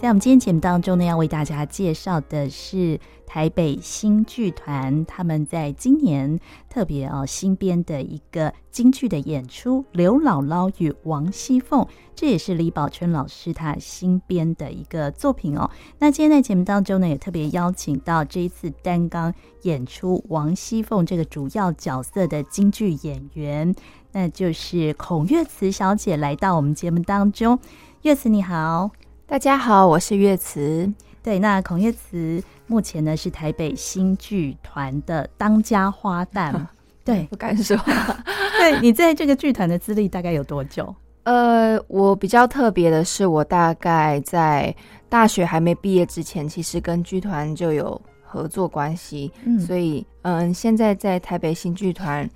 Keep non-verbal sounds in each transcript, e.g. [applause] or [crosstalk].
在我们今天节目当中呢，要为大家介绍的是台北新剧团，他们在今年特别哦新编的一个京剧的演出《刘姥姥与王熙凤》，这也是李宝春老师他新编的一个作品哦。那今天在节目当中呢，也特别邀请到这一次担纲演出王熙凤这个主要角色的京剧演员，那就是孔月慈小姐来到我们节目当中。月慈你好。大家好，我是月慈。对，那孔月慈目前呢是台北新剧团的当家花旦。[laughs] 对，不敢说。[laughs] 对，你在这个剧团的资历大概有多久？呃，我比较特别的是，我大概在大学还没毕业之前，其实跟剧团就有合作关系。嗯，所以嗯，现在在台北新剧团。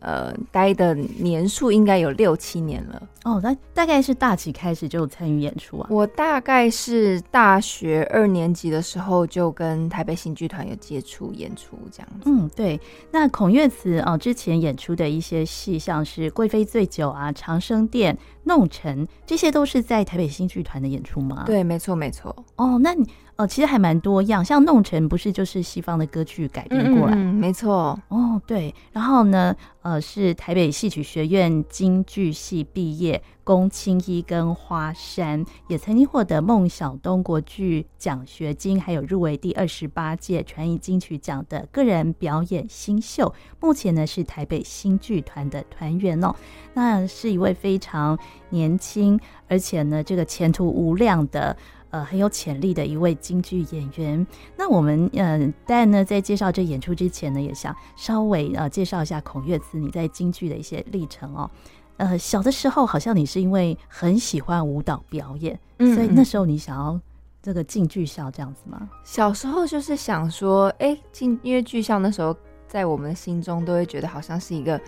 呃，待的年数应该有六七年了哦。那大概是大几开始就参与演出啊？我大概是大学二年级的时候就跟台北新剧团有接触演出这样子。嗯，对。那孔月慈啊，之前演出的一些戏，像是《贵妃醉酒》啊，《长生殿》、《弄臣》，这些都是在台北新剧团的演出吗？对，没错，没错。哦，那你。哦，其实还蛮多样，像《弄成》不是就是西方的歌剧改编过来？嗯，没错。哦，对。然后呢，呃，是台北戏曲学院京剧系毕业，龚青一跟花山，也曾经获得孟小冬国剧奖学金，还有入围第二十八届传艺金曲奖的个人表演新秀。目前呢是台北新剧团的团员哦，那是一位非常年轻，而且呢这个前途无量的。呃，很有潜力的一位京剧演员。那我们嗯，但呢，在介绍这演出之前呢，也想稍微呃介绍一下孔月慈你在京剧的一些历程哦。呃，小的时候好像你是因为很喜欢舞蹈表演，嗯嗯，所以那时候你想要这个进剧校这样子吗？小时候就是想说，哎、欸，进因为剧校那时候在我们心中都会觉得好像是一个。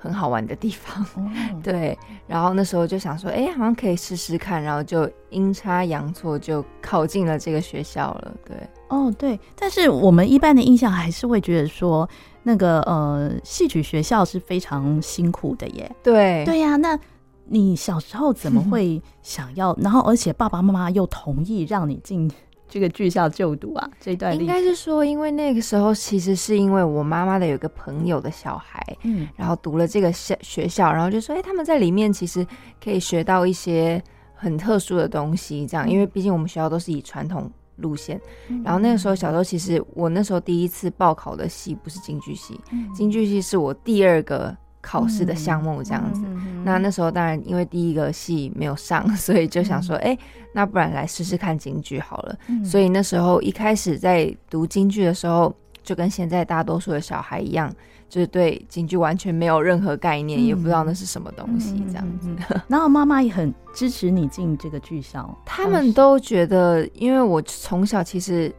很好玩的地方，哦，[laughs] 对。然后那时候就想说，哎，好像可以试试看。然后就阴差阳错就考进了这个学校了。对，哦，对。但是我们一般的印象还是会觉得说，那个呃，戏曲学校是非常辛苦的耶。对，对呀。那你小时候怎么 [laughs] 会想要？然后而且爸爸妈妈又同意让你进？这个剧校就读啊，这一段应该是说，因为那个时候其实是因为我妈妈的有个朋友的小孩，嗯，然后读了这个学学校，然后就说，哎，他们在里面其实可以学到一些很特殊的东西，这样，因为毕竟我们学校都是以传统路线，然后那个时候小时候，其实我那时候第一次报考的系不是京剧系，京剧系是我第二个。考试的项目这样子，那那时候当然因为第一个戏没有上，[laughs] 所以就想说，哎、嗯欸，那不然来试试看京剧好了。嗯、所以那时候一开始在读京剧的时候，就跟现在大多数的小孩一样，就是对京剧完全没有任何概念，嗯、也不知道那是什么东西这样子。嗯嗯嗯、[laughs] 然后妈妈也很支持你进这个剧校，他们都觉得，因为我从小其实。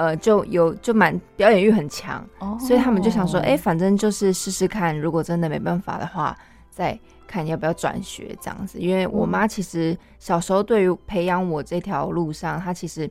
呃，就有就蛮表演欲很强，oh. 所以他们就想说，哎、欸，反正就是试试看，如果真的没办法的话，再看要不要转学这样子。因为我妈其实小时候对于培养我这条路上，她其实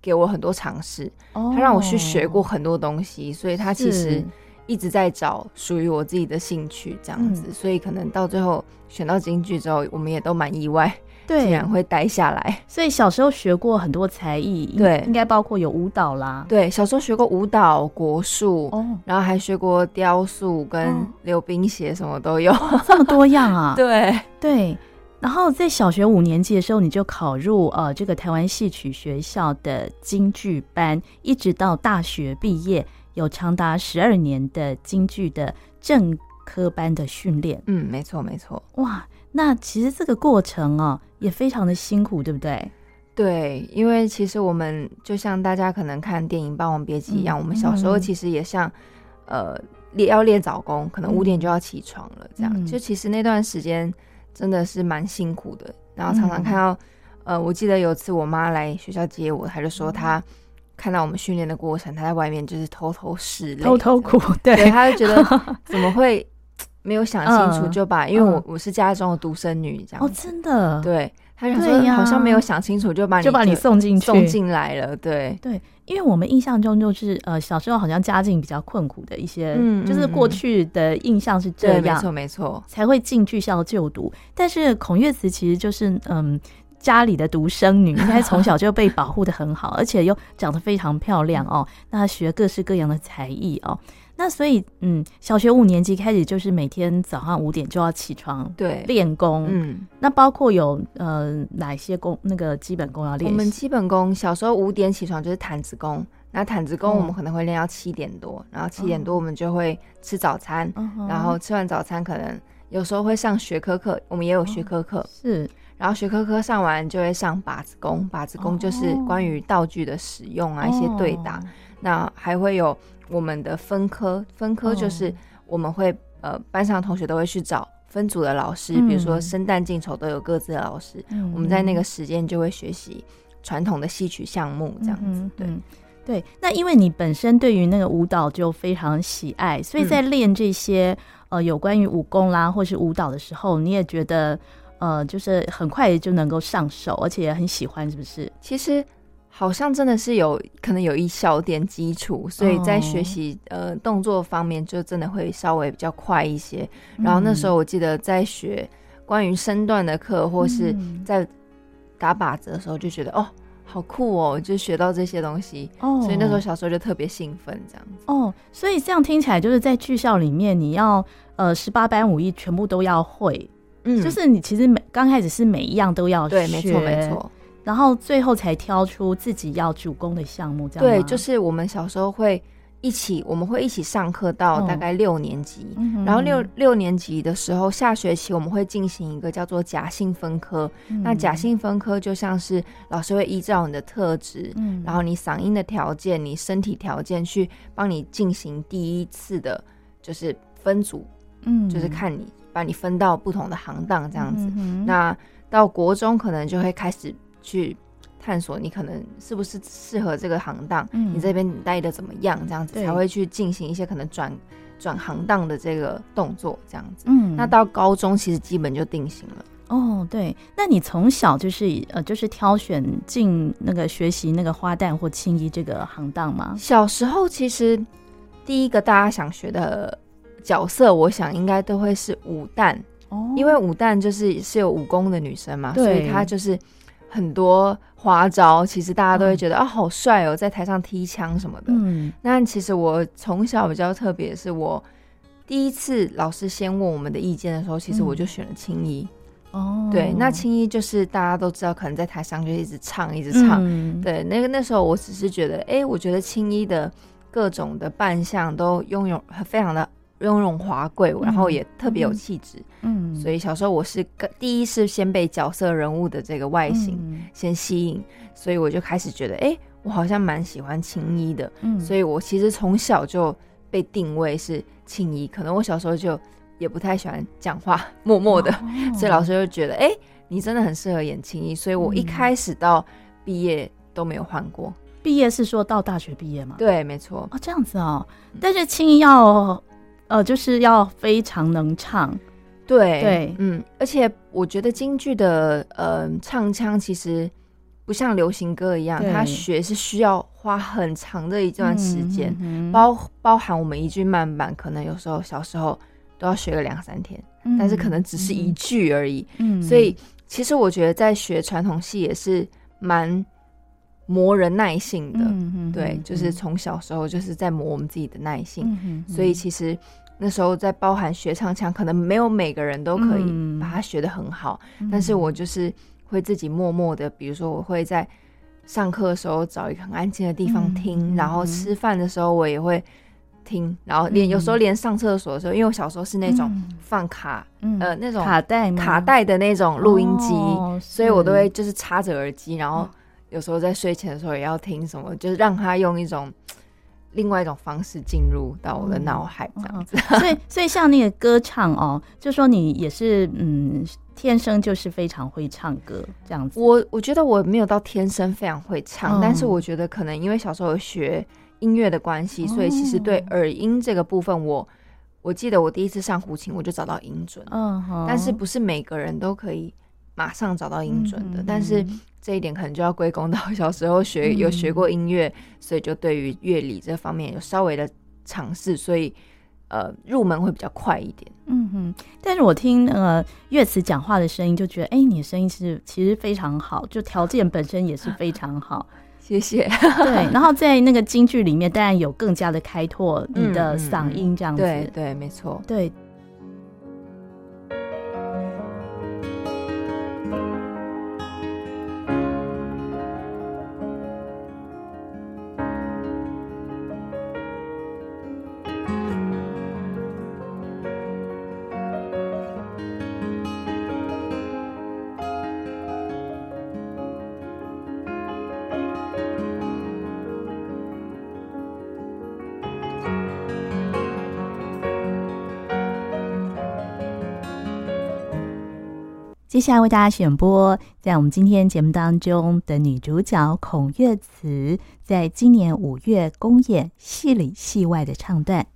给我很多尝试，她、oh. 让我去学过很多东西，所以她其实一直在找属于我自己的兴趣这样子。所以可能到最后选到京剧之后，我们也都蛮意外。对，竟然会待下来。所以小时候学过很多才艺，对，应该包括有舞蹈啦。对，小时候学过舞蹈、国术，哦，然后还学过雕塑跟溜冰鞋，什么都有，哦，这么多样啊！[laughs] 对对。然后在小学五年级的时候，你就考入呃这个台湾戏曲学校的京剧班，一直到大学毕业，有长达十二年的京剧的正科班的训练。嗯，没错没错。哇。那其实这个过程啊，也非常的辛苦，对不对？对，因为其实我们就像大家可能看电影《霸王别姬》一样，嗯、我们小时候其实也像，呃，练要练早功，可能五点就要起床了，这样。嗯、就其实那段时间真的是蛮辛苦的，然后常常看到，嗯、呃，我记得有次我妈来学校接我，她就说她看到我们训练的过程，她在外面就是偷偷拭泪，偷偷哭，对，对，她就觉得 [laughs] 怎么会。没有想清楚就把，嗯、因为我、嗯、我是家中的独生女，这样哦，真的，对，他想说好像没有想清楚就把你就，就把你送进去送进来了，对对，因为我们印象中就是呃小时候好像家境比较困苦的一些，嗯，就是过去的印象是这样，没错没错，才会进剧校就读。但是孔月慈其实就是嗯。家里的独生女，应该从小就被保护的很好，[laughs] 而且又长得非常漂亮哦。那她学各式各样的才艺哦。那所以，嗯，小学五年级开始就是每天早上五点就要起床，对，练功。嗯，那包括有呃哪些功？那个基本功要练？我们基本功小时候五点起床就是毯子功。那毯子功我们可能会练到七点多，哦、然后七点多我们就会吃早餐，嗯、然后吃完早餐可能有时候会上学科课，我们也有学科课、哦、是，然后学科课上完就会上靶子功，靶子功就是关于道具的使用啊、哦、一些对打，那还会有。我们的分科，分科就是我们会、哦、呃，班上同学都会去找分组的老师，嗯、比如说生旦净丑都有各自的老师。嗯、我们在那个时间就会学习传统的戏曲项目，这样子。嗯、对对。那因为你本身对于那个舞蹈就非常喜爱，所以在练这些、嗯、呃有关于武功啦或是舞蹈的时候，你也觉得呃就是很快就能够上手，而且也很喜欢，是不是？其实。好像真的是有可能有一小点基础，所以在学习、oh. 呃动作方面就真的会稍微比较快一些。然后那时候我记得在学关于身段的课，或是在打靶子的时候，就觉得、嗯、哦好酷哦，就学到这些东西。哦，oh. 所以那时候小时候就特别兴奋，这样子。哦，oh. 所以这样听起来就是在剧校里面，你要呃十八般武艺全部都要会。嗯，就是你其实每刚开始是每一样都要学，对，没错没错。然后最后才挑出自己要主攻的项目，这样对，就是我们小时候会一起，我们会一起上课到大概六年级，嗯、然后六六年级的时候，下学期我们会进行一个叫做假性分科。嗯、那假性分科就像是老师会依照你的特质，嗯、然后你嗓音的条件、你身体条件去帮你进行第一次的，就是分组，嗯，就是看你把你分到不同的行当这样子。嗯、那到国中可能就会开始。去探索你可能是不是适合这个行当，嗯、你这边待的怎么样，这样子才会去进行一些可能转转行当的这个动作，这样子。嗯，那到高中其实基本就定型了。哦，对，那你从小就是呃，就是挑选进那个学习那个花旦或青衣这个行当吗？小时候其实第一个大家想学的角色，我想应该都会是武旦，哦，因为武旦就是是有武功的女生嘛，所以她就是。很多花招，其实大家都会觉得、嗯、啊，好帅哦，在台上踢枪什么的。嗯，那其实我从小比较特别，是我第一次老师先问我们的意见的时候，其实我就选了青衣。哦、嗯，对，那青衣就是大家都知道，可能在台上就一直唱，一直唱。嗯、对，那个那时候我只是觉得，哎、欸，我觉得青衣的各种的扮相都拥有非常的。雍容华贵，然后也特别有气质，嗯，所以小时候我是第一是先被角色人物的这个外形先吸引，嗯、所以我就开始觉得，哎、欸，我好像蛮喜欢青衣的，嗯，所以我其实从小就被定位是青衣，可能我小时候就也不太喜欢讲话，[laughs] 默默的，哦、所以老师就觉得，哎、欸，你真的很适合演青衣，所以我一开始到毕业都没有换过，毕业是说到大学毕业吗？对，没错，哦，这样子哦，但是青衣要。呃，就是要非常能唱，对对，嗯，而且我觉得京剧的呃唱腔其实不像流行歌一样，对他学是需要花很长的一段时间，包包含我们一句慢板，可能有时候小时候都要学个两三天，嗯、但是可能只是一句而已，嗯，所以其实我觉得在学传统戏也是蛮磨人耐性的，对，就是。从小时候就是在磨我们自己的耐性，嗯、所以其实。那时候在包含学唱腔，可能没有每个人都可以把它学得很好，嗯、但是我就是会自己默默的，比如说我会在上课的时候找一个很安静的地方听，嗯、然后吃饭的时候我也会听，然后连有时候连上厕所的时候，因为我小时候是那种放卡，嗯、呃那种卡带卡带的那种录音机，哦、所以我都会就是插着耳机，然后有时候在睡前的时候也要听什么，就是让他用一种。另外一种方式进入到我的脑海，这样子。所以，所以像那个歌唱哦，就说你也是嗯，天生就是非常会唱歌这样子。我我觉得我没有到天生非常会唱，但是我觉得可能因为小时候学音乐的关系，所以其实对耳音这个部分，我我记得我第一次上胡琴，我就找到音准。嗯，但是不是每个人都可以马上找到音准的，但是。这一点可能就要归功到小时候学有学过音乐，嗯、所以就对于乐理这方面有稍微的尝试，所以呃入门会比较快一点。嗯哼，但是我听呃乐词讲话的声音，就觉得哎、欸，你的声音是其实非常好，就条件本身也是非常好。[laughs] 谢谢。对，然后在那个京剧里面，当然有更加的开拓你的嗓音这样子。嗯嗯、对对，没错。对。下来为大家选播，在我们今天节目当中的女主角孔月慈，在今年五月公演戏里戏外的唱段。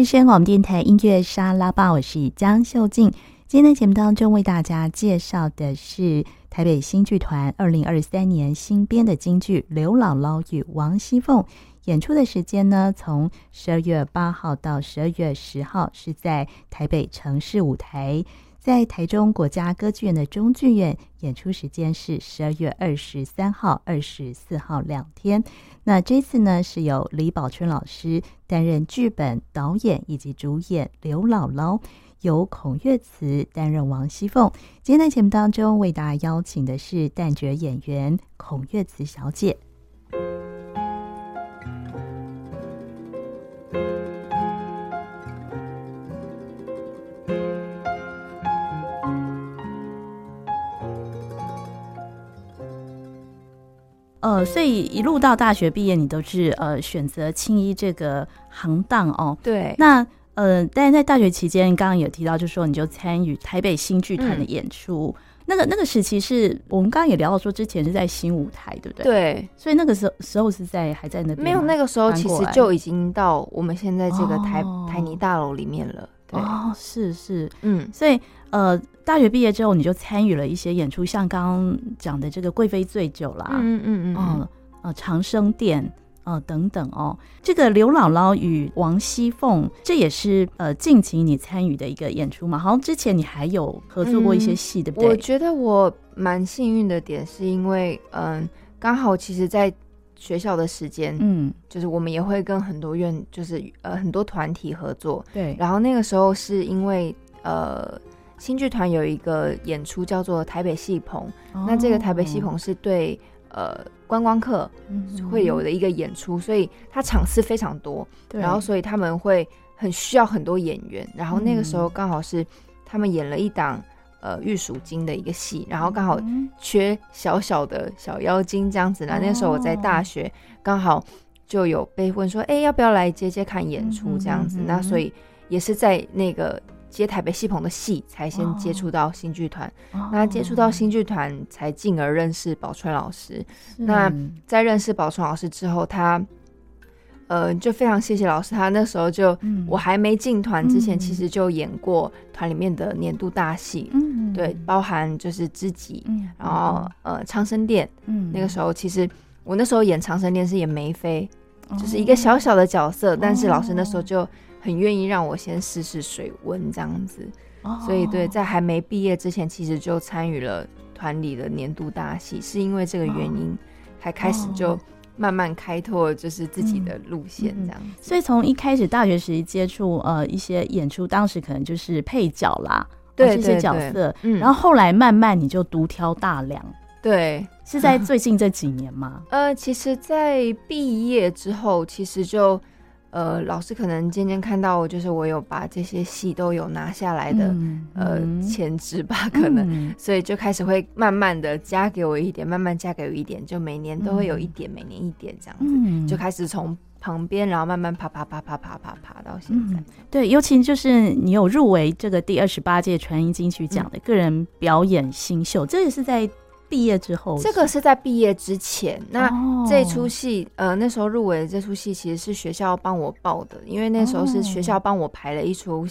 汉声广播电台音乐沙拉吧，我是江秀静。今天的节目当中，为大家介绍的是台北新剧团二零二三年新编的京剧《刘姥姥与王熙凤》。演出的时间呢，从十二月八号到十二月十号，是在台北城市舞台。在台中国家歌剧院的中剧院演出时间是十二月二十三号、二十四号两天。那这次呢，是由李宝春老师担任剧本、导演以及主演刘姥姥，由孔月慈担任王熙凤。今天的节目当中，为大家邀请的是旦角演员孔月慈小姐。呃，所以一路到大学毕业，你都是呃选择青衣这个行当哦。对。那呃，但是在大学期间，刚刚有提到，就是说你就参与台北新剧团的演出。嗯、那个那个时期是我们刚刚也聊到说，之前是在新舞台，对不对？对。所以那个时候时候是在还在那边？没有，那个时候其实就已经到我们现在这个台、哦、台泥大楼里面了。对哦，是是，嗯，所以呃。大学毕业之后，你就参与了一些演出，像刚刚讲的这个《贵妃醉酒》啦，嗯嗯嗯，呃，呃，长生殿，呃，等等哦。这个刘姥姥与王熙凤，这也是呃近期你参与的一个演出嘛？好像之前你还有合作过一些戏，对不对？我觉得我蛮幸运的点，是因为嗯，刚好其实在学校的时间，嗯，就是我们也会跟很多院，就是呃很多团体合作，对。然后那个时候是因为呃。新剧团有一个演出叫做台北戏棚，哦、那这个台北戏棚是对呃观光客会有的一个演出，嗯、所以它场次非常多，对。然后所以他们会很需要很多演员，然后那个时候刚好是他们演了一档呃玉鼠精的一个戏，然后刚好缺小小的小妖精这样子啦。嗯、那时候我在大学刚好就有被问说，哎、欸，要不要来接接看演出这样子？嗯、那所以也是在那个。接台北戏棚的戏，才先接触到新剧团。哦、那接触到新剧团，才进而认识宝川老师。是那在认识宝川老师之后，他呃就非常谢谢老师。他那时候就、嗯、我还没进团之前，其实就演过团里面的年度大戏。嗯，对，包含就是知己，嗯、然后呃长生殿。嗯，那个时候其实我那时候演长生殿是演梅妃，哦、就是一个小小的角色，但是老师那时候就。很愿意让我先试试水温这样子，oh. 所以对，在还没毕业之前，其实就参与了团里的年度大戏，是因为这个原因，才开始就慢慢开拓就是自己的路线这样子。所以从一开始大学时期接触呃一些演出，当时可能就是配角啦，对这些角色，嗯，然后后来慢慢你就独挑大梁，对，是在最近这几年吗？[laughs] 呃，其实，在毕业之后，其实就。呃，老师可能渐渐看到我，就是我有把这些戏都有拿下来的，嗯、呃，潜质吧，可能，嗯、所以就开始会慢慢的加给我一点，慢慢加给我一点，就每年都会有一点，嗯、每年一点这样子，嗯、就开始从旁边，然后慢慢爬爬爬爬爬爬爬到现在。嗯、对，尤其就是你有入围这个第二十八届传音金曲奖的个人表演新秀，嗯、这也是在。毕业之后，这个是在毕业之前。那这出戏，哦、呃，那时候入围的这出戏其实是学校帮我报的，因为那时候是学校帮我排了一出，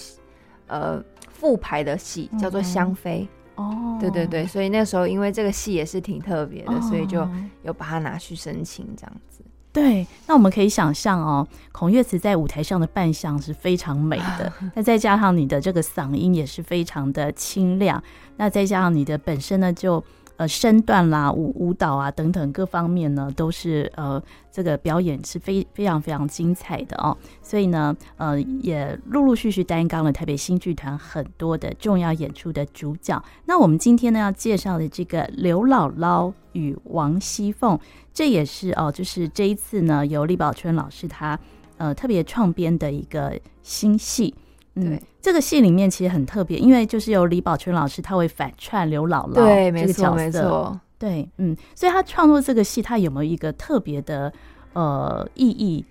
呃，复排的戏，叫做《香妃》。哦，对对对，所以那时候因为这个戏也是挺特别的，哦、所以就有把它拿去申请这样子。对，那我们可以想象哦，孔月慈在舞台上的扮相是非常美的，[laughs] 那再加上你的这个嗓音也是非常的清亮，那再加上你的本身呢就。呃，身段啦、舞舞蹈啊等等各方面呢，都是呃这个表演是非非常非常精彩的哦。所以呢，呃，也陆陆续续担纲了台北新剧团很多的重要演出的主角。那我们今天呢要介绍的这个刘姥姥与王熙凤，这也是哦，就是这一次呢由李宝春老师他呃特别创编的一个新戏。对、嗯，这个戏里面其实很特别，因为就是由李宝春老师他会反串刘姥姥对，没错，没错，对，嗯，所以他创作这个戏，他有没有一个特别的呃意义？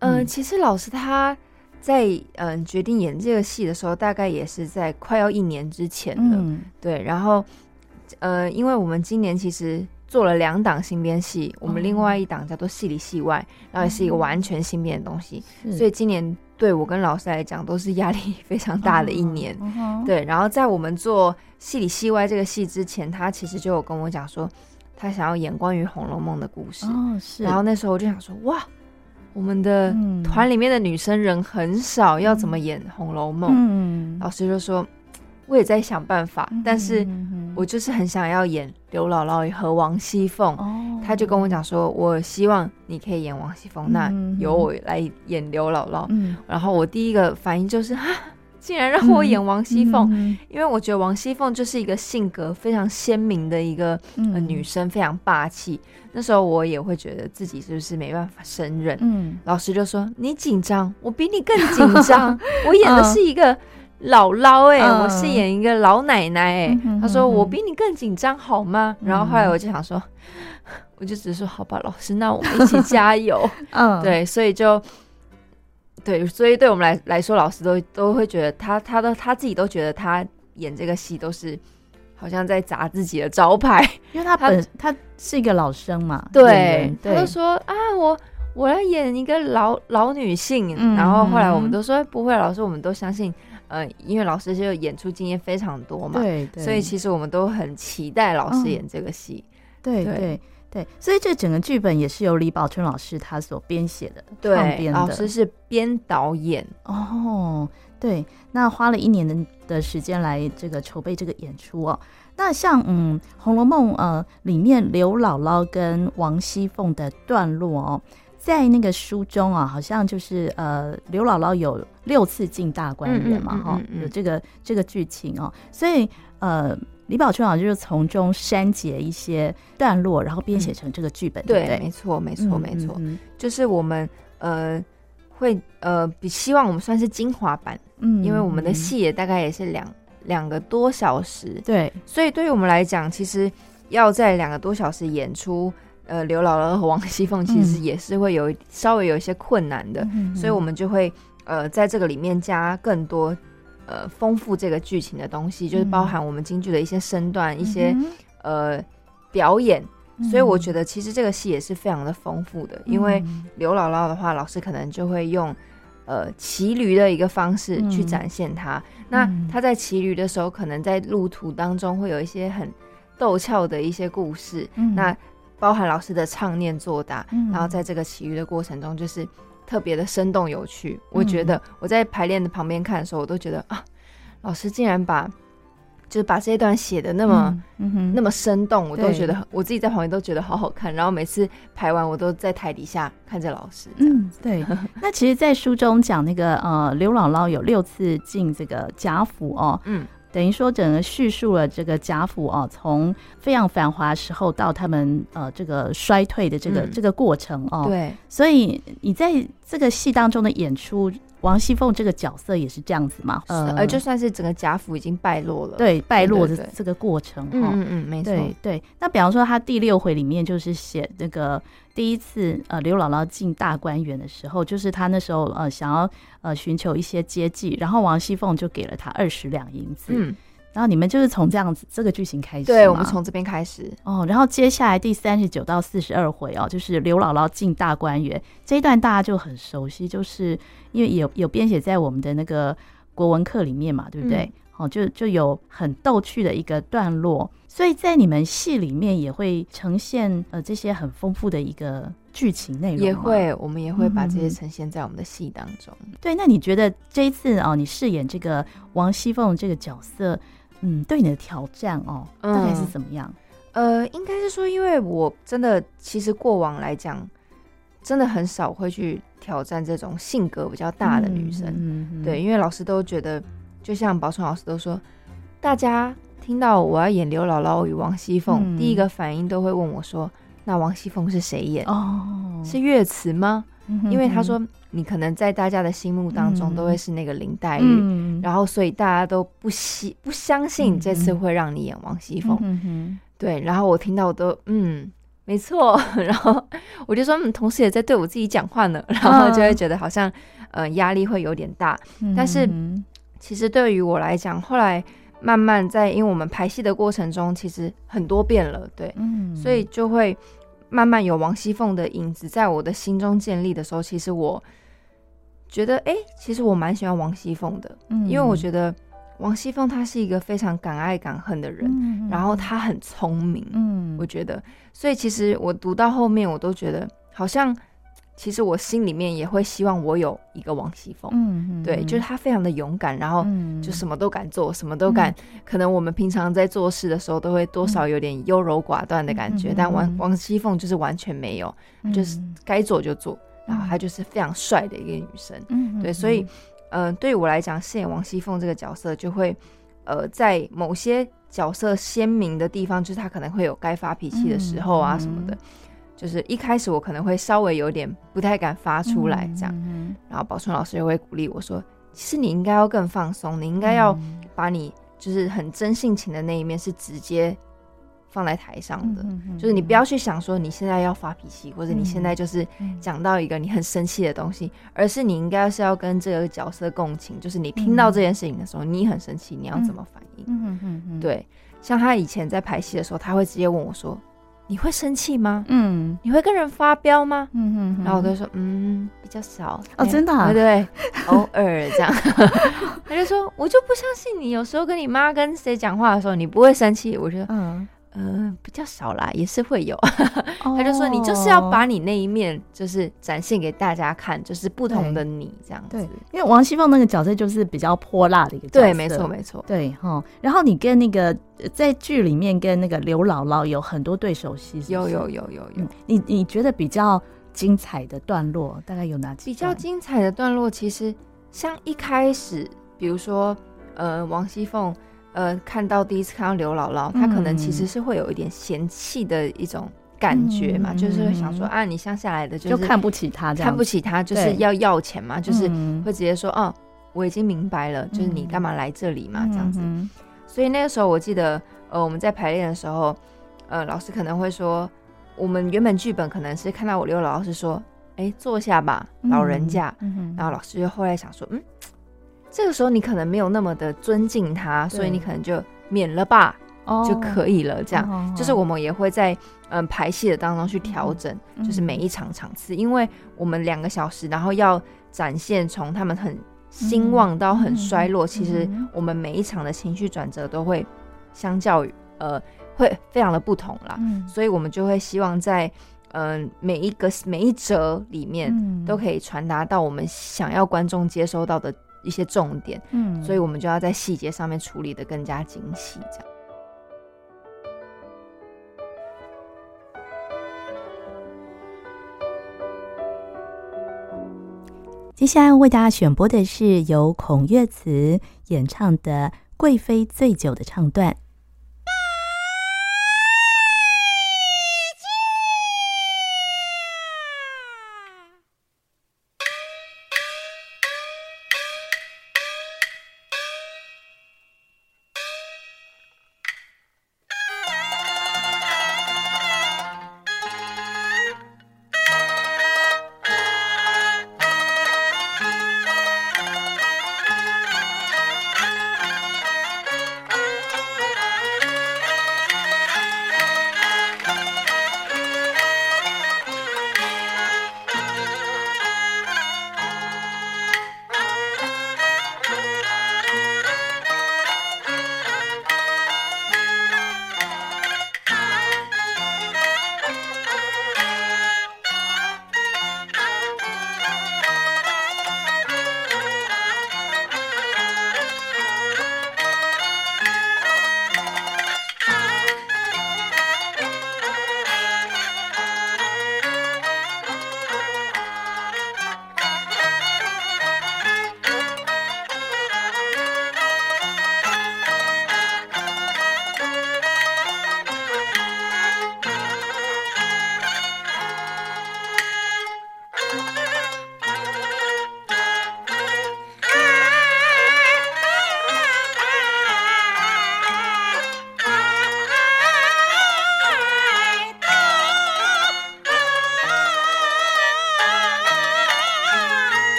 嗯、呃，其实老师他在嗯、呃、决定演这个戏的时候，大概也是在快要一年之前了，嗯、对，然后呃，因为我们今年其实做了两档新编戏，我们另外一档叫做戏里戏外，嗯、然后也是一个完全新编的东西，是所以今年。对我跟老师来讲，都是压力非常大的一年。Uh huh. 对，然后在我们做戏里戏外这个戏之前，他其实就有跟我讲说，他想要演关于《红楼梦》的故事。Oh, 是。然后那时候我就想说，哇，我们的团里面的女生人很少，要怎么演《红楼梦》？嗯。老师就说。我也在想办法，但是我就是很想要演刘姥姥和王熙凤。哦，他就跟我讲说，我希望你可以演王熙凤，那由我来演刘姥姥。嗯，然后我第一个反应就是，啊，竟然让我演王熙凤，因为我觉得王熙凤就是一个性格非常鲜明的一个女生，非常霸气。那时候我也会觉得自己是不是没办法胜任。嗯，老师就说你紧张，我比你更紧张。[laughs] 我演的是一个。姥姥哎、欸，嗯、我饰演一个老奶奶哎、欸。嗯”他说：“我比你更紧张好吗？”嗯、然后后来我就想说，[laughs] 我就只是说：“好吧，老师，那我们一起加油。[laughs] ”嗯，对，所以就对，所以对我们来来说，老师都都会觉得他他都他自己都觉得他演这个戏都是。好像在砸自己的招牌，[laughs] 因为他本他，他是一个老生嘛，对，对他就说啊，我我要演一个老老女性，嗯、然后后来我们都说不会，老师我们都相信，呃，因为老师就演出经验非常多嘛，对，对所以其实我们都很期待老师演这个戏，嗯、对对对，对，所以这整个剧本也是由李宝春老师他所编写的，对，老师是编导演哦。对，那花了一年的的时间来这个筹备这个演出哦。那像嗯《红楼梦》呃里面刘姥姥跟王熙凤的段落哦，在那个书中啊，好像就是呃刘姥姥有六次进大观园嘛哈，有这个这个剧情哦。所以呃李宝春老师就是从中删节一些段落，然后编写成这个剧本，嗯、对不对？没错，没错，没错，嗯、就是我们呃。会呃，比希望我们算是精华版，嗯，因为我们的戏也大概也是两两个多小时，对，所以对于我们来讲，其实要在两个多小时演出，呃，刘姥姥和王熙凤其实也是会有、嗯、稍微有一些困难的，嗯、所以我们就会呃在这个里面加更多呃丰富这个剧情的东西，就是包含我们京剧的一些身段、嗯、一些呃表演。所以我觉得其实这个戏也是非常的丰富的，因为刘姥姥的话，老师可能就会用呃骑驴的一个方式去展现她。嗯、那她在骑驴的时候，可能在路途当中会有一些很逗俏的一些故事。嗯、那包含老师的唱念作答，嗯、然后在这个其余的过程中，就是特别的生动有趣。嗯、我觉得我在排练的旁边看的时候，我都觉得啊，老师竟然把。就是把这一段写的那么、嗯嗯、那么生动，我都觉得我自己在旁边都觉得好好看。然后每次排完，我都在台底下看着老师。嗯，对。[laughs] 那其实，在书中讲那个呃，刘姥姥有六次进这个贾府哦，嗯，等于说整个叙述了这个贾府啊，从非常繁华时候到他们呃这个衰退的这个、嗯、这个过程哦。对。所以你在这个戏当中的演出。王熙凤这个角色也是这样子嘛？呃，而就算是整个贾府已经败落了，对，败落的这个过程哈。嗯嗯，没错。对对，那比方说他第六回里面就是写那个第一次呃刘姥姥进大观园的时候，就是他那时候呃想要呃寻求一些接济，然后王熙凤就给了他二十两银子。嗯。然后你们就是从这样子这个剧情开始，对，我们从这边开始哦。然后接下来第三十九到四十二回哦，就是刘姥姥进大观园这一段，大家就很熟悉，就是因为有有编写在我们的那个国文课里面嘛，对不对？哦，就就有很逗趣的一个段落，所以在你们戏里面也会呈现呃这些很丰富的一个剧情内容，也会我们也会把这些呈现在我们的戏当中。嗯、对，那你觉得这一次哦，你饰演这个王熙凤这个角色？嗯，对你的挑战哦，大概是怎么样？嗯、呃，应该是说，因为我真的其实过往来讲，真的很少会去挑战这种性格比较大的女生。嗯嗯嗯、对，因为老师都觉得，就像宝春老师都说，大家听到我要演刘姥姥与王熙凤，嗯、第一个反应都会问我说：“那王熙凤是谁演？哦，是岳慈吗？”因为他说。你可能在大家的心目当中都会是那个林黛玉，嗯、然后所以大家都不希不相信这次会让你演王熙凤，嗯、对。然后我听到我都嗯，没错。[laughs] 然后我就说，嗯，同时也在对我自己讲话呢。然后就会觉得好像呃压力会有点大。嗯、但是其实对于我来讲，后来慢慢在因为我们排戏的过程中，其实很多遍了，对，嗯、所以就会慢慢有王熙凤的影子在我的心中建立的时候，其实我。觉得哎、欸，其实我蛮喜欢王熙凤的，嗯，因为我觉得王熙凤她是一个非常敢爱敢恨的人，嗯、然后她很聪明，嗯，我觉得，所以其实我读到后面，我都觉得好像，其实我心里面也会希望我有一个王熙凤，嗯，对，就是她非常的勇敢，然后就什么都敢做，什么都敢，嗯、可能我们平常在做事的时候都会多少有点优柔寡断的感觉，嗯、但王王熙凤就是完全没有，就是该做就做。然后她就是非常帅的一个女生，嗯，对，所以，呃，对于我来讲，饰演王熙凤这个角色，就会，呃，在某些角色鲜明的地方，就是她可能会有该发脾气的时候啊什么的，就是一开始我可能会稍微有点不太敢发出来这样，然后宝春老师又会鼓励我说：“其实你应该要更放松，你应该要把你就是很真性情的那一面是直接放在台上的，嗯、就是你不要去想说你现在要发脾气，或者你现在就是讲到一个你很生气的东西，嗯、而是你应该是要跟这个角色共情，就是你听到这件事情的时候，你很生气，你要怎么反应？嗯嗯嗯，对。像他以前在排戏的时候，他会直接问我说：“你会生气吗？嗯，你会跟人发飙吗？”嗯嗯，然后我就说：“嗯，比较少哦，真的，对对，[laughs] 偶尔这样。[laughs] ”他就说：“我就不相信你，有时候跟你妈跟谁讲话的时候，你不会生气。”我觉得，嗯。呃，比较少啦，也是会有。[laughs] 他就说，你就是要把你那一面，就是展现给大家看，就是不同的你这样子。对，因为王熙凤那个角色就是比较泼辣的一个角色。对，没错，没错。对哈，然后你跟那个在剧里面跟那个刘姥姥有很多对手戏，有有有有有。你你觉得比较精彩的段落大概有哪几？比较精彩的段落，其实像一开始，比如说呃，王熙凤。呃，看到第一次看到刘姥姥，她可能其实是会有一点嫌弃的一种感觉嘛，嗯、就是会想说啊，你乡下来的就是就看不起她，看不起她就是要要钱嘛，就是会直接说哦、啊，我已经明白了，就是你干嘛来这里嘛，嗯、这样子。所以那个时候我记得，呃，我们在排练的时候，呃，老师可能会说，我们原本剧本可能是看到我刘姥姥是说，哎、欸，坐下吧，老人家，然后老师就后来想说，嗯。这个时候你可能没有那么的尊敬他，所以你可能就免了吧，oh, 就可以了。这样、oh, oh. 就是我们也会在嗯排戏的当中去调整，mm hmm. 就是每一场场次，因为我们两个小时，然后要展现从他们很兴旺到很衰落，mm hmm. 其实我们每一场的情绪转折都会相较于呃会非常的不同啦。Mm hmm. 所以我们就会希望在嗯、呃、每一个每一折里面都可以传达到我们想要观众接收到的。一些重点，嗯，所以我们就要在细节上面处理的更加精细，这样。接下来为大家选播的是由孔月慈演唱的《贵妃醉酒》的唱段。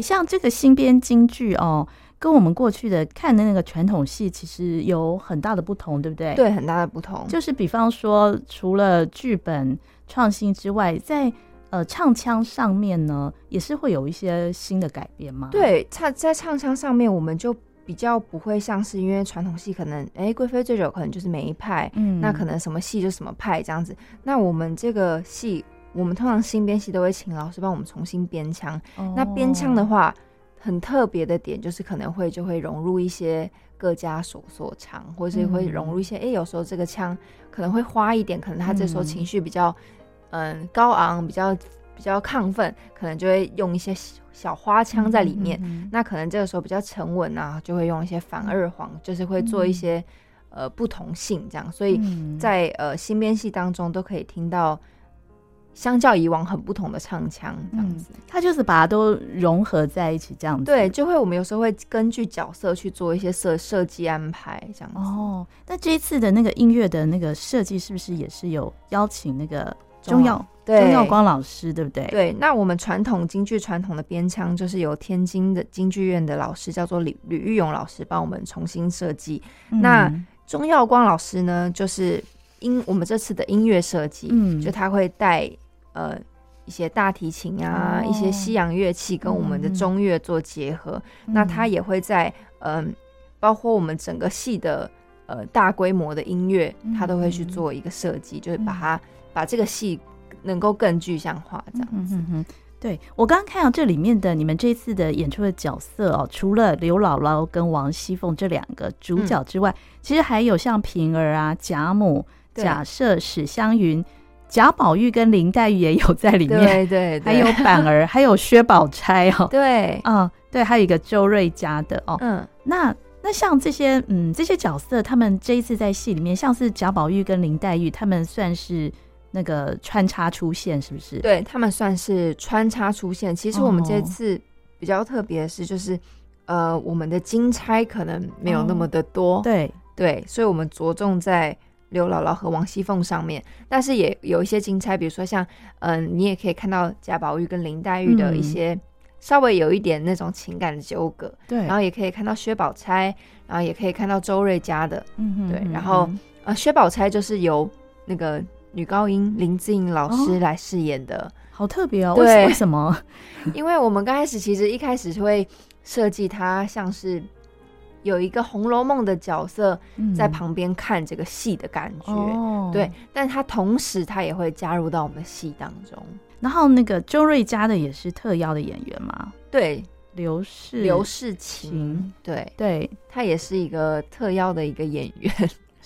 对，像这个新编京剧哦，跟我们过去的看的那个传统戏其实有很大的不同，对不对？对，很大的不同。就是比方说，除了剧本创新之外，在呃唱腔上面呢，也是会有一些新的改变吗？对，唱在唱腔上面，我们就比较不会像是因为传统戏可能，哎，贵妃醉酒可能就是每一派，嗯，那可能什么戏就什么派这样子。那我们这个戏。我们通常新编戏都会请老师帮我们重新编腔。Oh. 那编腔的话，很特别的点就是可能会就会融入一些各家所所长，或者是会融入一些哎、嗯，有时候这个腔可能会花一点，可能他这时候情绪比较嗯高昂，比较比较亢奋，可能就会用一些小花腔在里面。那可能这个时候比较沉稳啊，就会用一些反二黄，就是会做一些、嗯、呃不同性这样。所以在呃新编戏当中都可以听到。相较以往很不同的唱腔，这样子，他、嗯、就是把它都融合在一起，这样子。对，就会我们有时候会根据角色去做一些设设计安排，这样子。哦，那这一次的那个音乐的那个设计，是不是也是有邀请那个钟耀钟耀光老师，对不对？对，那我们传统京剧传统的编腔，就是由天津的京剧院的老师叫做吕吕玉勇老师帮我们重新设计、嗯。那钟耀光老师呢，就是。音我们这次的音乐设计，嗯，就他会带呃一些大提琴啊，哦、一些西洋乐器跟我们的中乐做结合。嗯、那他也会在嗯、呃，包括我们整个戏的呃大规模的音乐，他都会去做一个设计，嗯、就是把它、嗯、把这个戏能够更具象化这样子。嗯哼哼对，我刚刚看到这里面的你们这次的演出的角色哦，除了刘姥姥跟王熙凤这两个主角之外，嗯、其实还有像平儿啊、贾母。贾赦、史湘云、贾宝玉跟林黛玉也有在里面，对对，对，还有板儿，还有薛宝钗哦，对，嗯，对，还有一个周瑞家的哦，嗯，那那像这些嗯这些角色，他们这一次在戏里面，像是贾宝玉跟林黛玉，他们算是那个穿插出现，是不是？对，他们算是穿插出现。其实我们这次比较特别的是，就是、哦、呃，我们的金钗可能没有那么的多，哦、对。对，所以我们着重在。刘姥姥和王熙凤上面，但是也有一些金钗，比如说像，嗯、呃，你也可以看到贾宝玉跟林黛玉的一些稍微有一点那种情感的纠葛，对、嗯，然后也可以看到薛宝钗，然后也可以看到周瑞家的，嗯哼，对，然后呃，薛宝钗就是由那个女高音林志颖老师来饰演的，哦、好特别哦，对，为什么？[laughs] 因为我们刚开始其实一开始就会设计她像是。有一个《红楼梦》的角色在旁边看这个戏的感觉，嗯，对，但他同时他也会加入到我们的戏当中。然后那个周瑞家的也是特邀的演员吗？对，刘世刘世琴，对。对，他也是一个特邀的一个演员。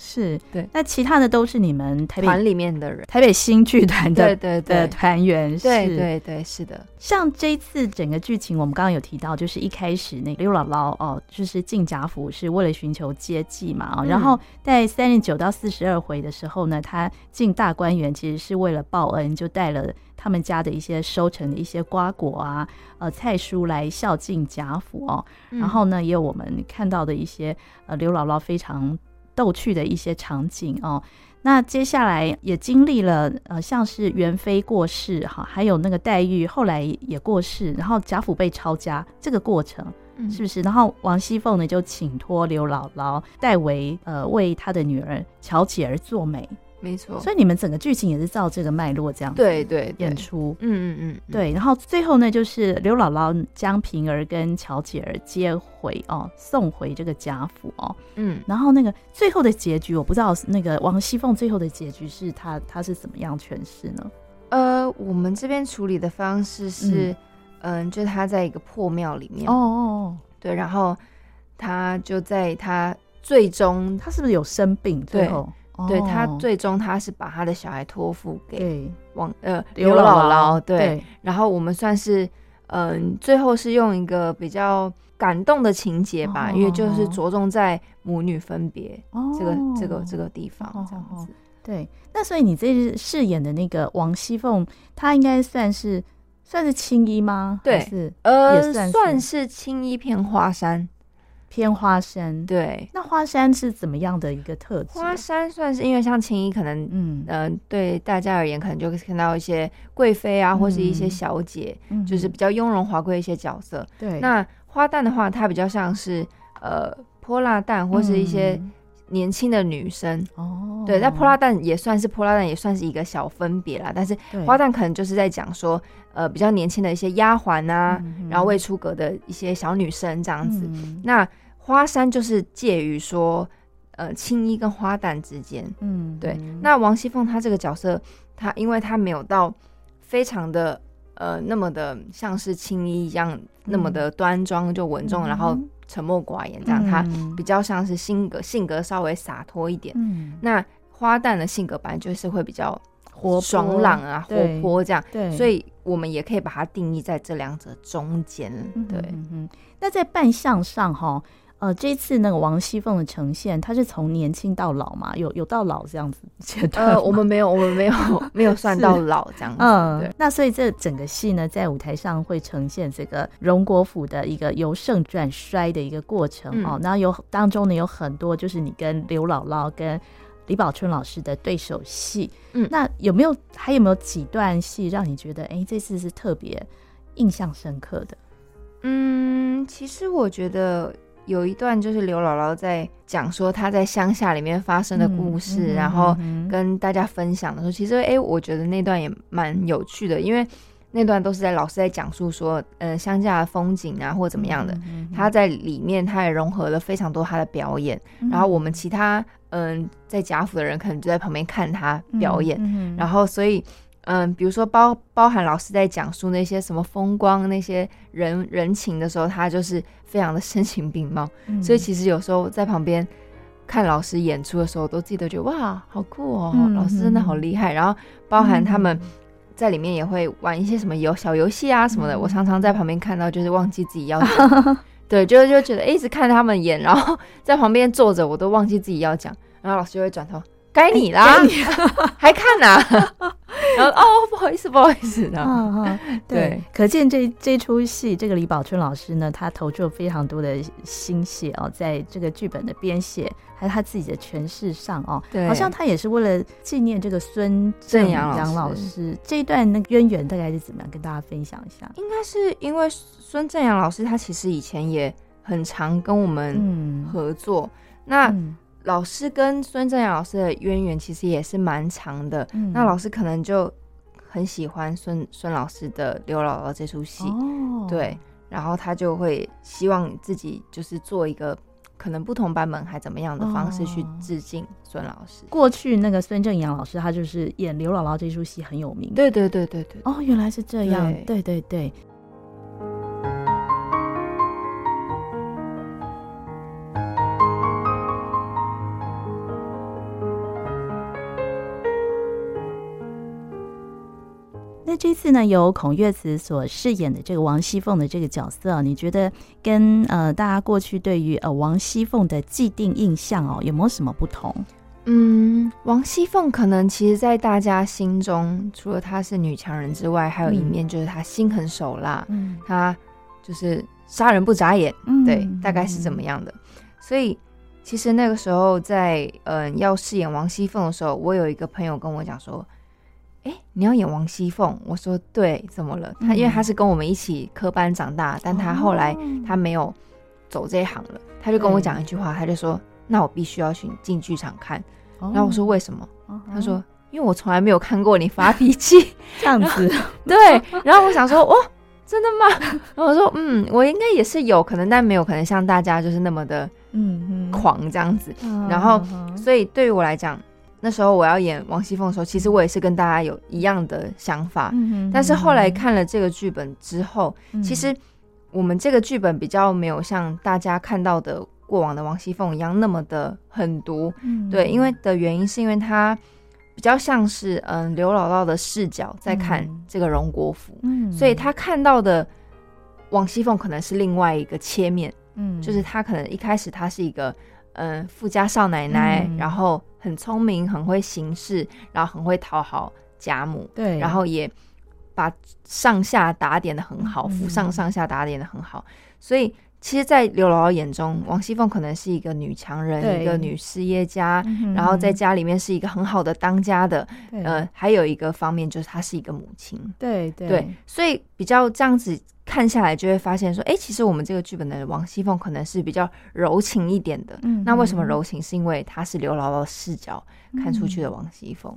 是。对，那其他的都是你们台北团里面的人，台北新剧团的对对对。的团员，对对对，是的。像这一次整个剧情，我们刚刚有提到，就是一开始那个刘姥姥哦，就是进贾府是为了寻求接济嘛，哦、嗯，然后在三十九到四十二回的时候呢，他进大观园其实是为了报恩，就带了他们家的一些收成的一些瓜果啊，呃，菜蔬来孝敬贾府哦、嗯，然后呢，也有我们看到的一些呃刘姥姥非常。逗趣的一些场景哦，那接下来也经历了呃，像是元妃过世哈，还有那个黛玉后来也过世，然后贾府被抄家这个过程，是不是？然后王熙凤呢就请托刘姥姥代为呃为她的女儿巧姐儿做媒。没错，所以你们整个剧情也是照这个脉络这样子对对演出，嗯嗯嗯，对。然后最后呢，就是刘姥姥将平儿跟巧姐儿接回哦，送回这个贾府哦，嗯。然后那个最后的结局，我不知道那个王熙凤最后的结局是她她是怎么样诠释呢？呃，我们这边处理的方式是，嗯，呃、就她在一个破庙里面哦哦，对，然后她就在她最终，她是不是有生病？最后。对，他最终他是把他的小孩托付给王呃刘姥姥，对，然后我们算是嗯、呃，最后是用一个比较感动的情节吧，哦、因为就是着重在母女分别、哦、这个这个这个地方这样子。对，那所以你这次饰演的那个王熙凤，她应该算是算是青衣吗？对，是呃，算是青衣片花衫。偏花山。对，那花山是怎么样的一个特质？花山算是因为像青衣，可能嗯呃，对大家而言，可能就会看到一些贵妃啊，或是一些小姐，嗯、就是比较雍容华贵的一些角色。对，那花旦的话，它比较像是呃泼辣旦或是一些。年轻的女生哦，对，那泼辣旦也算是泼辣旦，也算是一个小分别啦。但是花旦可能就是在讲说，呃，比较年轻的一些丫鬟啊，嗯、然后未出阁的一些小女生这样子。嗯、那花山就是介于说，呃，青衣跟花旦之间。嗯，对。那王熙凤她这个角色，她因为她没有到非常的呃那么的像是青衣一样、嗯、那么的端庄就稳重，嗯、然后。沉默寡言，这样她比较像是性格性格稍微洒脱一点。嗯，那花旦的性格本来就是会比较活爽朗啊，活泼这样。对，所以我们也可以把它定义在这两者中间。对，嗯，那在扮相上哈。呃，这一次那个王熙凤的呈现，她是从年轻到老嘛？有有到老这样子阶段？呃，我们没有，我们没有 [laughs] 没有算到老这样子。嗯，对。那所以这整个戏呢，在舞台上会呈现这个荣国府的一个由盛转衰的一个过程哦。然后有当中呢有很多就是你跟刘姥姥跟李宝春老师的对手戏。嗯，那有没有还有没有几段戏让你觉得哎这次是特别印象深刻的？嗯，其实我觉得。有一段就是刘姥姥在讲说她在乡下里面发生的故事，嗯、然后跟大家分享的时候，其实哎，我觉得那段也蛮有趣的，因为那段都是在老师在讲述说，呃，乡下的风景啊，或怎么样的，他在里面他也融合了非常多他的表演，然后我们其他嗯、呃、在贾府的人可能就在旁边看他表演，然后所以。嗯，比如说包包含老师在讲述那些什么风光、那些人人情的时候，他就是非常的声情并茂。嗯、[laughs] 所以其实有时候在旁边看老师演出的时候，都自己都觉得哇，好酷哦，嗯、老师真的好厉害。嗯、然后包含他们在里面也会玩一些什么游小游戏啊什么的，嗯、我常常在旁边看到，就是忘记自己要讲，[laughs] 对，就就觉得一直看他们演，然后在旁边坐着，我都忘记自己要讲，然后老师就会转头。该你啦，还看呐、啊？[laughs] 然后哦，不好意思，不好意思的。嗯嗯，[laughs] 对，可见这这出戏，这个李宝春老师呢，他投注了非常多的心血哦，在这个剧本的编写，还有他自己的诠释上哦。对，好像他也是为了纪念这个孙正阳老师这一段那个渊源，大概是怎么样？跟大家分享一下。应该是因为孙正阳老师，他其实以前也很常跟我们合作。嗯、那。嗯老师跟孙正阳老师的渊源其实也是蛮长的，嗯、那老师可能就很喜欢孙孙老师的刘姥姥这出戏，哦、对，然后他就会希望自己就是做一个可能不同版本还怎么样的方式去致敬孙老师。过去那个孙正阳老师他就是演刘姥姥这出戏很有名，对对对对对，哦，原来是这样，对，对对对。这次呢，由孔月慈所饰演的这个王熙凤的这个角色，你觉得跟呃大家过去对于呃王熙凤的既定印象哦，有没有什么不同？嗯，王熙凤可能其实，在大家心中，除了她是女强人之外，还有一面就是她心狠手辣，嗯，她就是杀人不眨眼，嗯，对，大概是怎么样的？嗯，所以其实那个时候在嗯、呃、要饰演王熙凤的时候，我有一个朋友跟我讲说。哎，你要演王熙凤？我说对，怎么了？他因为他是跟我们一起科班长大，但他后来他没有走这一行了。他就跟我讲一句话，他就说：“那我必须要去进剧场看。”然后我说：“为什么？”他说：“因为我从来没有看过你发脾气 [laughs] 这样子。”对。然后我想说：“哦，真的吗？”然后我说：“嗯，我应该也是有可能，但没有可能像大家就是那么的嗯狂这样子。”然后，所以对于我来讲。那时候我要演王熙凤的时候，其实我也是跟大家有一样的想法。嗯、但是后来看了这个剧本之后，嗯、其实我们这个剧本比较没有像大家看到的过往的王熙凤一样那么的狠毒。嗯、对，因为的原因是因为他比较像是嗯刘姥姥的视角在看这个荣国府，嗯、所以他看到的王熙凤可能是另外一个切面。嗯，就是他可能一开始他是一个嗯富家少奶奶，嗯、然后。很聪明，很会行事，然后很会讨好贾母，对，然后也把上下打点的很好，府上上下打点的很好。所以其实，在刘姥姥眼中，王熙凤可能是一个女强人，一个女事业家，嗯、然后在家里面是一个很好的当家的。对呃，还有一个方面就是她是一个母亲。对对，对，所以比较这样子看下来，就会发现说，哎，其实我们这个剧本的王熙凤可能是比较柔情一点的。嗯，那为什么柔情？是因为她是刘姥姥视角看出去的王熙凤。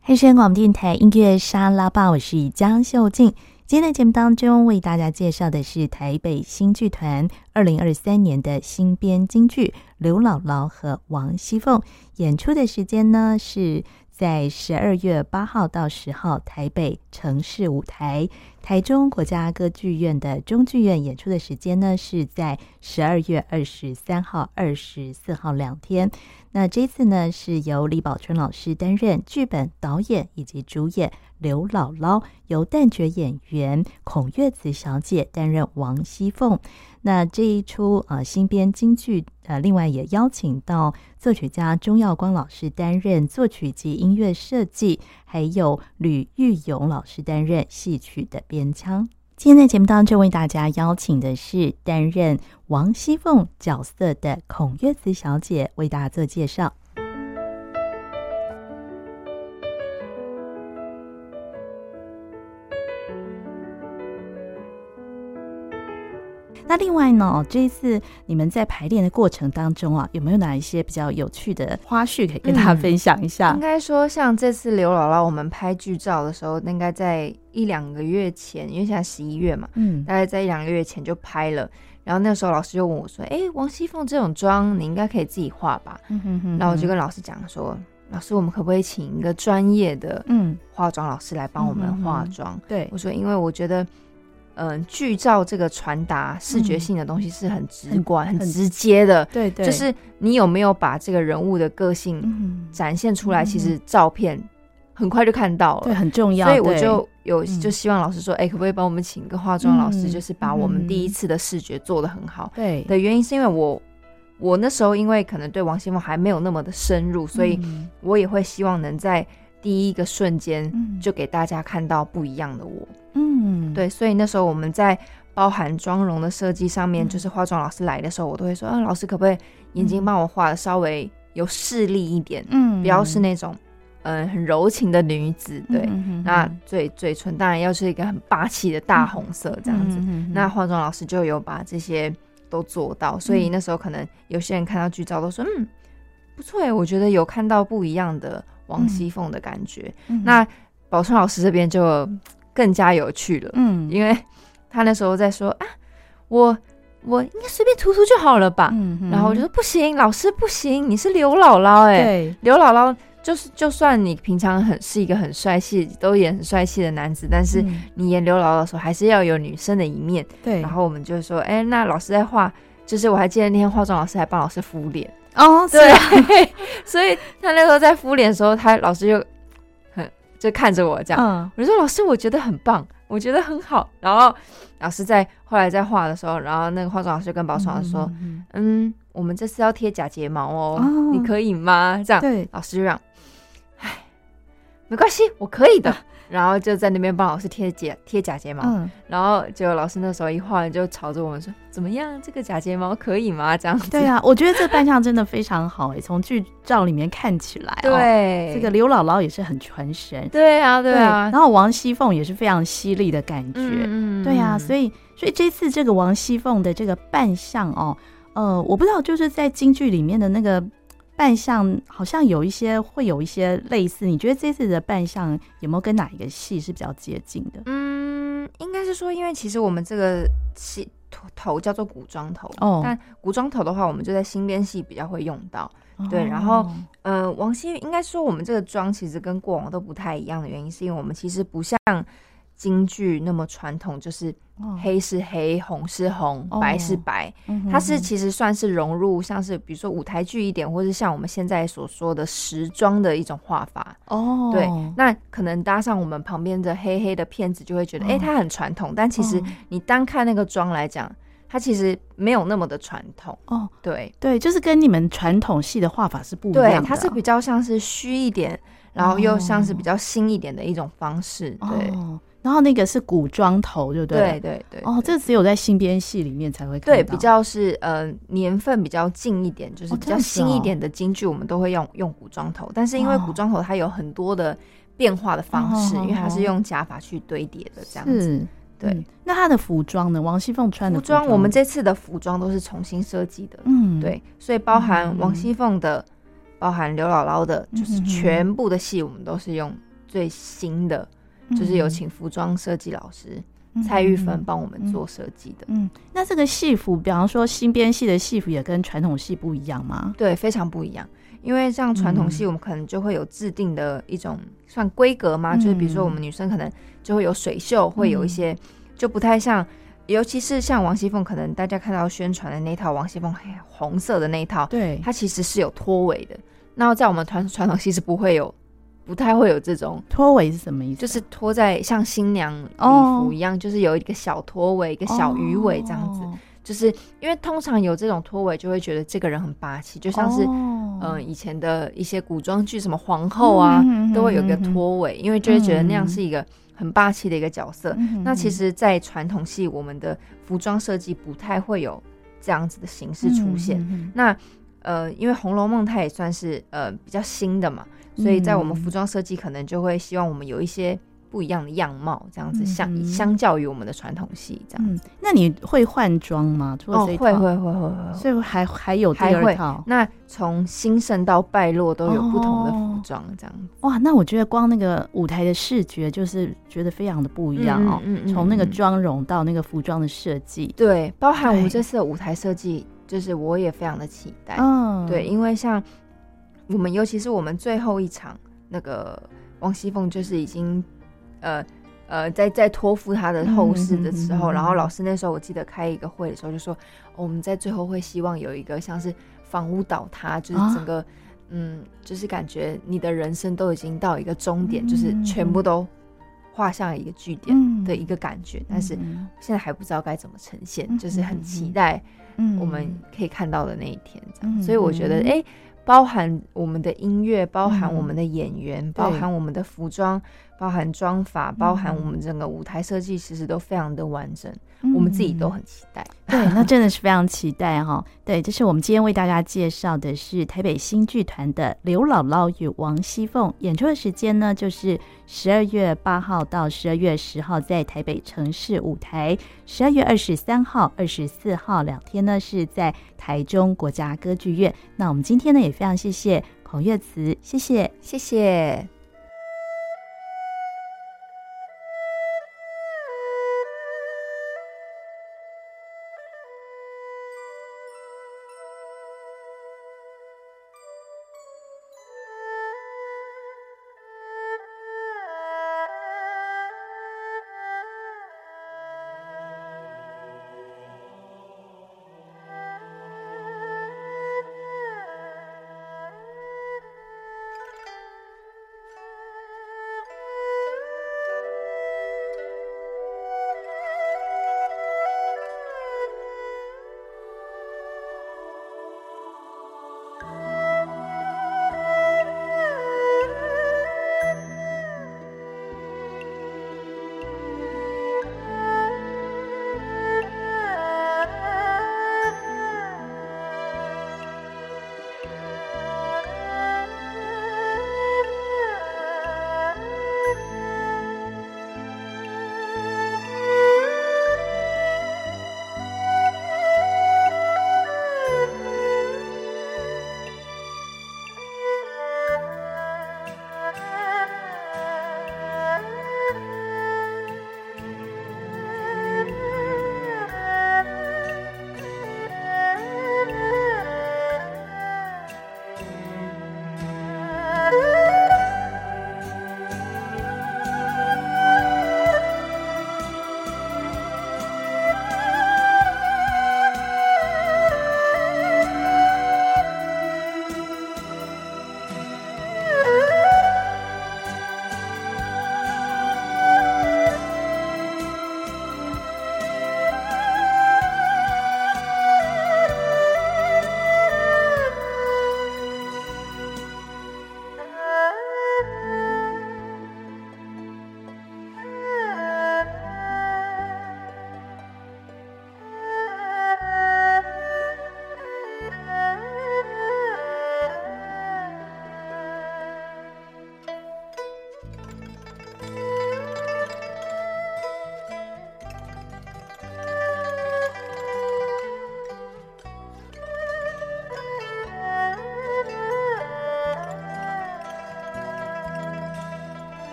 黑山广播电台音乐沙拉吧，我是江秀静。今天的节目当中，为大家介绍的是台北新剧团二零二三年的新编京剧《刘姥姥和王熙凤》。演出的时间呢，是在十二月八号到十号台北城市舞台；台中国家歌剧院的中剧院演出的时间呢，是在十二月二十三号、二十四号两天。那这次呢，是由李宝春老师担任剧本导演以及主演。刘姥姥由旦角演员孔月子小姐担任王熙凤。那这一出呃新编京剧呃，另外也邀请到作曲家钟耀光老师担任作曲及音乐设计，还有吕玉勇老师担任戏曲的编腔。今天在节目当中为大家邀请的是担任王熙凤角色的孔月慈小姐，为大家做介绍。那另外呢，这一次你们在排练的过程当中啊，有没有哪一些比较有趣的花絮可以跟大家分享一下？嗯、应该说，像这次刘姥姥我们拍剧照的时候，应该在一两个月前，因为现在十一月嘛，嗯，大概在一两个月前就拍了。然后那时候老师就问我说：“哎，王熙凤这种妆，你应该可以自己画吧？”嗯哼哼。然后我就跟老师讲说：“老师，我们可不可以请一个专业的嗯化妆老师来帮我们化妆？”嗯、对，我说：“因为我觉得。”嗯，剧照这个传达视觉性的东西是很直观、嗯、很，很直接的。对对，就是你有没有把这个人物的个性展现出来？嗯、其实照片很快就看到了，对，很重要。所以我就有就希望老师说，哎、嗯，可不可以帮我们请一个化妆老师，就是把我们第一次的视觉做得很好？对的原因是因为我我那时候因为可能对王心凤还没有那么的深入，所以我也会希望能在。第一个瞬间就给大家看到不一样的我，嗯，对，所以那时候我们在包含妆容的设计上面，嗯、就是化妆老师来的时候，我都会说，啊，老师可不可以眼睛帮我画的稍微有势力一点，嗯，不要是那种嗯、呃、很柔情的女子，对，嗯、哼哼那嘴嘴唇当然要是一个很霸气的大红色这样子，嗯、哼哼那化妆老师就有把这些都做到，所以那时候可能有些人看到剧照都说，嗯，不错哎，我觉得有看到不一样的。王熙凤的感觉，嗯、那宝春老师这边就更加有趣了，嗯，因为他那时候在说啊，我我应该随便涂涂就好了吧，嗯，然后我就说不行，老师不行，你是刘姥姥哎，对，刘姥姥就是就算你平常很是一个很帅气，都演很帅气的男子，但是你演刘姥姥的时候还是要有女生的一面，对，然后我们就说，哎，那老师在画，就是我还记得那天化妆老师还帮老师敷脸。哦，对，[laughs] 所以他那时候在敷脸的时候，他老师就很就看着我这样，嗯、我就说老师，我觉得很棒，我觉得很好。然后老师在后来在画的时候，然后那个化妆老师跟宝春老师说，嗯，嗯，我们这次要贴假睫毛哦，哦。你可以吗？这样，对，老师就讲，哎，没关系，我可以的。[laughs] 然后就在那边帮老师贴假贴假睫毛，嗯、然后结果老师那时候一画完就朝着我们说：“怎么样，这个假睫毛可以吗？”这样子。对啊，我觉得这扮相真的非常好诶，从剧照里面看起来，对，这个刘姥姥也是很传神。对啊，对啊。然后王熙凤也是非常犀利的感觉。嗯，对啊，所以所以这次这个王熙凤的这个扮相哦，呃，我不知道就是在京剧里面的那个。扮相好像有一些会有一些类似，你觉得这次的扮相有没有跟哪一个戏是比较接近的？嗯，应该是说，因为其实我们这个戏头头叫做古装头，哦，但古装头的话，我们就在新编戏比较会用到。哦、对，然后呃，王熙应该说我们这个妆其实跟过往都不太一样的原因，是因为我们其实不像。京剧那么传统，就是黑是黑，红是红，哦、白是白。它是其实算是融入，像是比如说舞台剧一点，或是像我们现在所说的时装的一种画法。哦，对，那可能搭上我们旁边的黑黑的片子，就会觉得，哎、它很传统。但其实你单看那个妆来讲，它其实没有那么的传统。哦，对对，就是跟你们传统戏的画法是不一样的。对，它是比较像是虚一点，然后又像是比较新一点的一种方式。对。哦然后那个是古装头，对不对？对对对。哦，这只有在新编戏里面才会看到。对，比较是呃年份比较近一点，就是比较新一点的京剧，我们都会用用古装头。但是因为古装头它有很多的变化的方式，因为它是用假发去堆叠的这样子。对、嗯，那他的服装呢？王熙凤穿的服装，我们这次的服装都是重新设计的。嗯，对，所以包含王熙凤的，嗯、包含刘姥姥的，就是全部的戏我们都是用最新的，嗯、就是有请服装设计老师、嗯、蔡玉芬帮我们做设计的嗯。嗯，那这个戏服，比方说新编戏的戏服，也跟传统戏不一样吗？对，非常不一样。因为像传统戏，我们可能就会有制定的一种算规格嘛，嗯、就是比如说我们女生可能就会有水袖，会有一些就不太像，尤其是像王熙凤，可能大家看到宣传的那套王熙凤红色的那一套，对，它其实是有拖尾的。那在我们传传统戏是不会有，不太会有这种拖尾是什么意思？就是拖在像新娘礼服一样，哦、就是有一个小拖尾，一个小鱼尾这样子。哦就是因为通常有这种拖尾，就会觉得这个人很霸气，就像是嗯、oh. 呃、以前的一些古装剧，什么皇后啊，mm hmm. 都会有个拖尾，因为就会觉得那样是一个很霸气的一个角色。Mm hmm. 那其实，在传统戏，我们的服装设计不太会有这样子的形式出现。Mm hmm. 那呃，因为《红楼梦》它也算是呃比较新的嘛，所以在我们服装设计可能就会希望我们有一些。不一样的样貌，这样子相、嗯、相较于我们的传统戏这样、嗯。那你会换装吗？除了这一套？哦，会会会会会。所以还还有第二套。那从兴盛到败落都有不同的服装这样子、哦。哇，那我觉得光那个舞台的视觉就是觉得非常的不一样哦。嗯，从、那个妆容到那个服装的设计，对，包含我们这次的舞台设计，就是我也非常的期待。嗯，对，因为像我们，尤其是我们最后一场那个王熙凤，就是已经。呃呃，在在托付他的后事的时候，嗯嗯嗯嗯、然后老师那时候我记得开一个会的时候就说，哦、我们在最后会希望有一个像是房屋倒塌，就是整个、啊、嗯，就是感觉你的人生都已经到一个终点，嗯、就是全部都画上一个句点的一个感觉，嗯、但是现在还不知道该怎么呈现，嗯、就是很期待我们可以看到的那一天这样，嗯、所以我觉得哎。诶包含我们的音乐，包含我们的演员，嗯、包含我们的服装，对包含妆法，包含我们整个舞台设计，其实都非常的完整。嗯、我们自己都很期待。对，那真的是非常期待哈。[laughs] 对，这是我们今天为大家介绍的是台北新剧团的《刘姥姥与王熙凤》演出的时间呢，就是十二月八号到十二月十号在台北城市舞台，十二月二十三号、二十四号两天呢是在台中国家歌剧院。那我们今天呢也非常谢谢孔月慈，谢谢，谢谢。